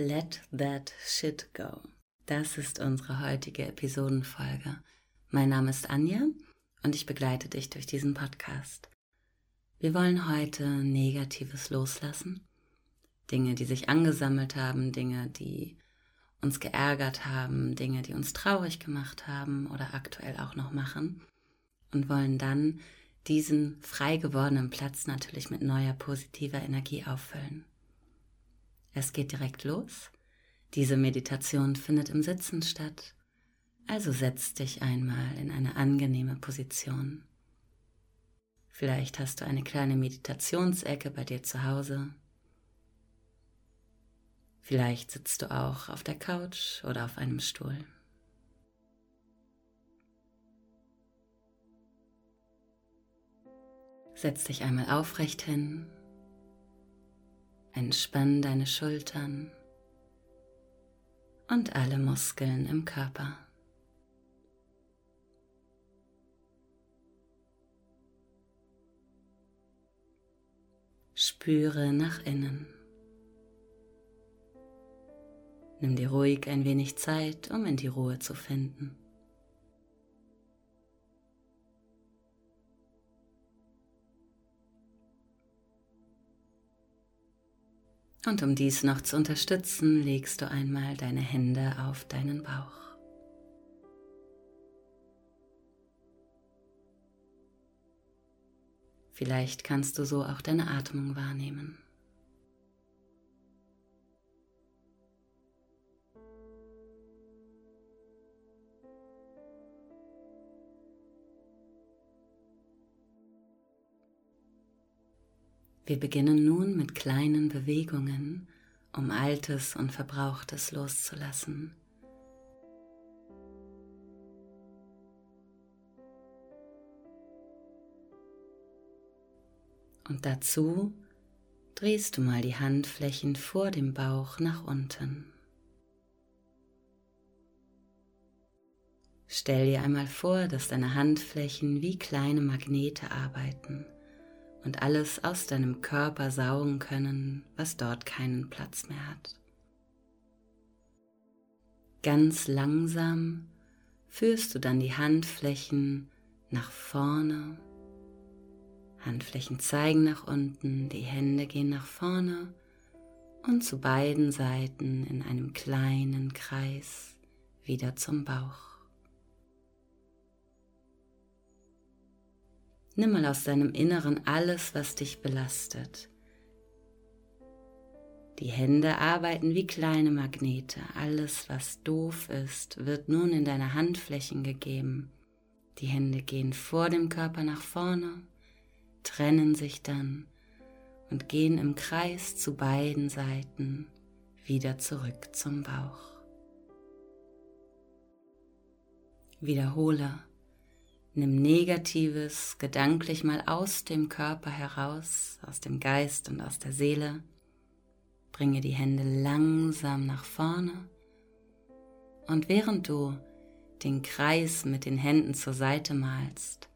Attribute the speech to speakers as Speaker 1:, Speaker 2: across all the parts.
Speaker 1: Let that shit go. Das ist unsere heutige Episodenfolge. Mein Name ist Anja und ich begleite dich durch diesen Podcast. Wir wollen heute Negatives loslassen. Dinge, die sich angesammelt haben, Dinge, die uns geärgert haben, Dinge, die uns traurig gemacht haben oder aktuell auch noch machen und wollen dann diesen frei gewordenen Platz natürlich mit neuer positiver Energie auffüllen. Es geht direkt los. Diese Meditation findet im Sitzen statt. Also setz dich einmal in eine angenehme Position. Vielleicht hast du eine kleine Meditationsecke bei dir zu Hause. Vielleicht sitzt du auch auf der Couch oder auf einem Stuhl. Setz dich einmal aufrecht hin Entspann deine Schultern und alle Muskeln im Körper. Spüre nach innen. Nimm dir ruhig ein wenig Zeit, um in die Ruhe zu finden. Und um dies noch zu unterstützen, legst du einmal deine Hände auf deinen Bauch. Vielleicht kannst du so auch deine Atmung wahrnehmen. Wir beginnen nun mit kleinen Bewegungen, um Altes und Verbrauchtes loszulassen. Und dazu drehst du mal die Handflächen vor dem Bauch nach unten. Stell dir einmal vor, dass deine Handflächen wie kleine Magnete arbeiten und alles aus deinem Körper saugen können, was dort keinen Platz mehr hat. Ganz langsam führst du dann die Handflächen nach vorne. Handflächen zeigen nach unten, die Hände gehen nach vorne und zu beiden Seiten in einem kleinen Kreis wieder zum Bauch. Nimm mal aus deinem Inneren alles, was dich belastet. Die Hände arbeiten wie kleine Magnete. Alles, was doof ist, wird nun in deine Handflächen gegeben. Die Hände gehen vor dem Körper nach vorne, trennen sich dann und gehen im Kreis zu beiden Seiten wieder zurück zum Bauch. Wiederhole Nimm Negatives gedanklich mal aus dem Körper heraus, aus dem Geist und aus der Seele. Bringe die Hände langsam nach vorne und während du den Kreis mit den Händen zur Seite malst,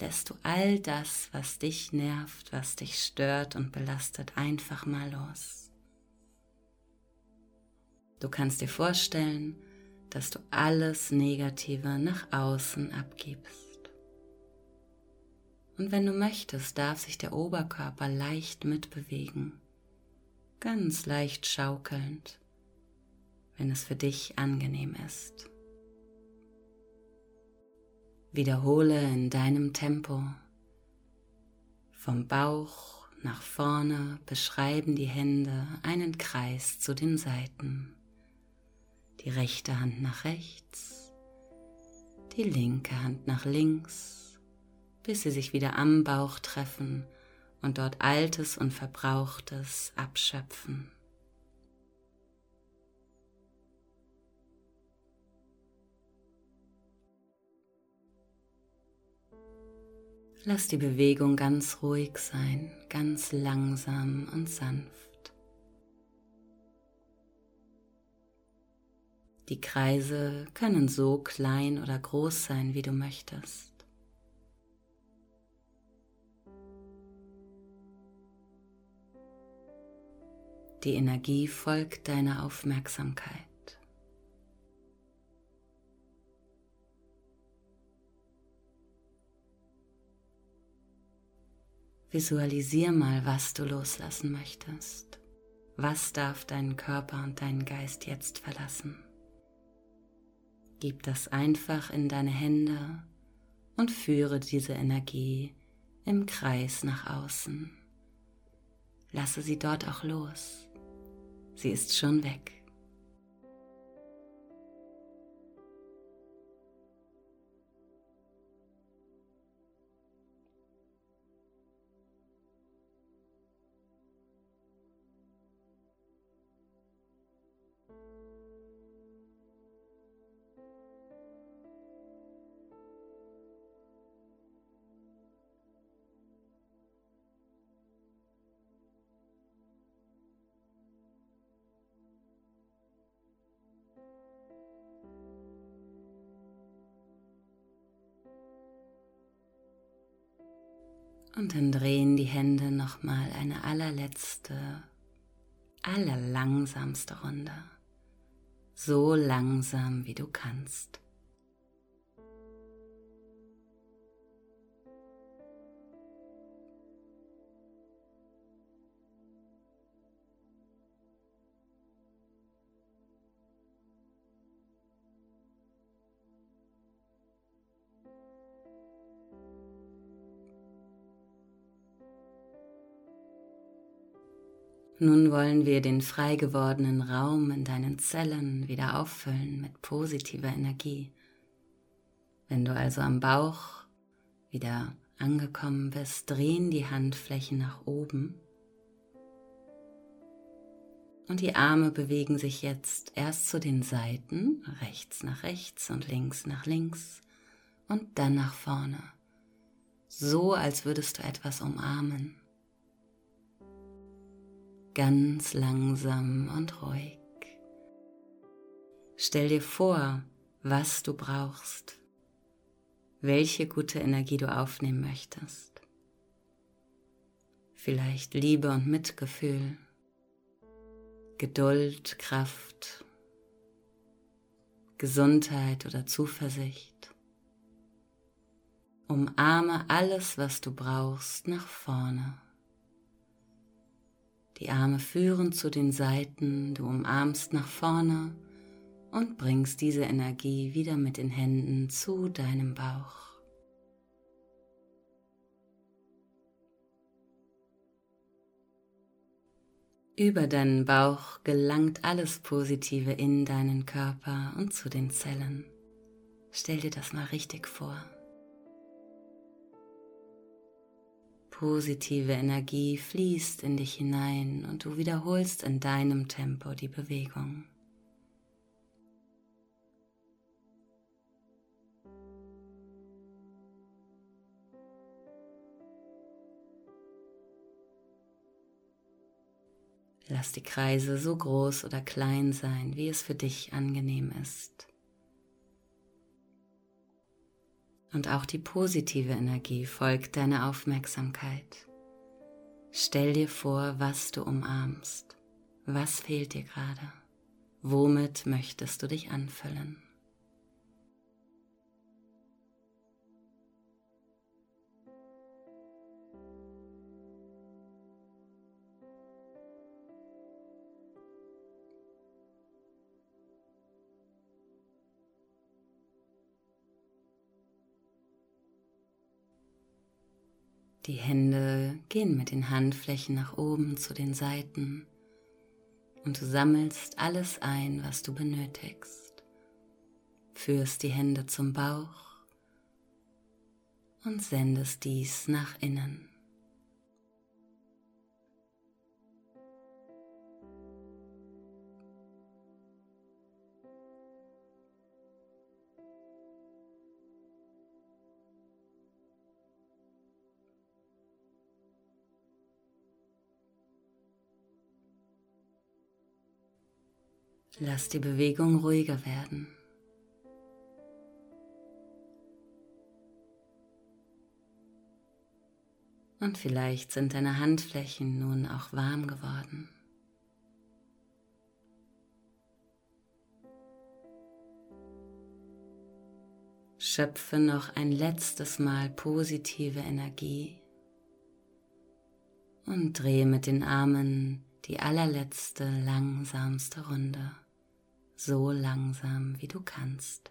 Speaker 1: lässt du all das, was dich nervt, was dich stört und belastet, einfach mal los. Du kannst dir vorstellen, dass du alles Negative nach außen abgibst. Und wenn du möchtest, darf sich der Oberkörper leicht mitbewegen, ganz leicht schaukelnd, wenn es für dich angenehm ist. Wiederhole in deinem Tempo. Vom Bauch nach vorne beschreiben die Hände einen Kreis zu den Seiten die rechte Hand nach rechts, die linke Hand nach links, bis sie sich wieder am Bauch treffen und dort Altes und Verbrauchtes abschöpfen. Lass die Bewegung ganz ruhig sein, ganz langsam und sanft. Die Kreise können so klein oder groß sein, wie du möchtest. Die Energie folgt deiner Aufmerksamkeit. Visualisier mal, was du loslassen möchtest. Was darf deinen Körper und deinen Geist jetzt verlassen? Gib das einfach in deine Hände und führe diese Energie im Kreis nach außen. Lasse sie dort auch los. Sie ist schon weg. Und dann drehen die Hände nochmal eine allerletzte, allerlangsamste Runde. So langsam wie du kannst. Nun wollen wir den frei gewordenen Raum in deinen Zellen wieder auffüllen mit positiver Energie. Wenn du also am Bauch wieder angekommen bist, drehen die Handflächen nach oben. Und die Arme bewegen sich jetzt erst zu den Seiten, rechts nach rechts und links nach links und dann nach vorne, so als würdest du etwas umarmen ganz langsam und ruhig. Stell dir vor, was du brauchst, welche gute Energie du aufnehmen möchtest. Vielleicht Liebe und Mitgefühl, Geduld, Kraft, Gesundheit oder Zuversicht. Umarme alles, was du brauchst, nach vorne. Die Arme führen zu den Seiten, du umarmst nach vorne und bringst diese Energie wieder mit den Händen zu deinem Bauch. Über deinen Bauch gelangt alles Positive in deinen Körper und zu den Zellen. Stell dir das mal richtig vor. Positive Energie fließt in dich hinein und du wiederholst in deinem Tempo die Bewegung. Lass die Kreise so groß oder klein sein, wie es für dich angenehm ist. Und auch die positive Energie folgt deiner Aufmerksamkeit. Stell dir vor, was du umarmst. Was fehlt dir gerade? Womit möchtest du dich anfüllen? Die Hände gehen mit den Handflächen nach oben zu den Seiten und du sammelst alles ein, was du benötigst. Führst die Hände zum Bauch und sendest dies nach innen. Lass die Bewegung ruhiger werden. Und vielleicht sind deine Handflächen nun auch warm geworden. Schöpfe noch ein letztes Mal positive Energie und drehe mit den Armen die allerletzte langsamste Runde so langsam wie du kannst.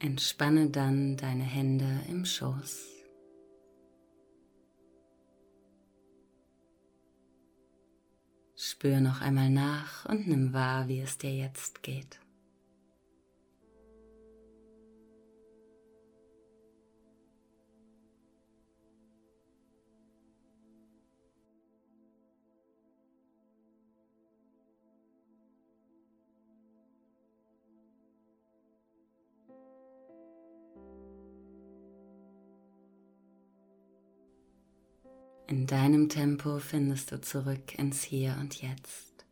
Speaker 1: Entspanne dann deine Hände im Schoß. Spür noch einmal nach und nimm wahr, wie es dir jetzt geht. In deinem Tempo findest du zurück ins Hier und Jetzt.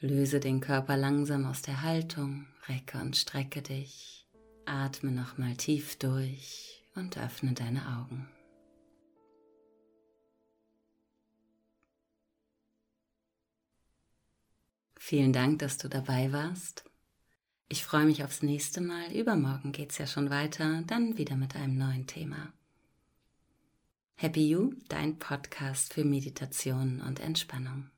Speaker 1: Löse den Körper langsam aus der Haltung, recke und strecke dich, atme nochmal tief durch und öffne deine Augen. Vielen Dank, dass du dabei warst. Ich freue mich aufs nächste Mal. Übermorgen geht es ja schon weiter, dann wieder mit einem neuen Thema. Happy You, dein Podcast für Meditation und Entspannung.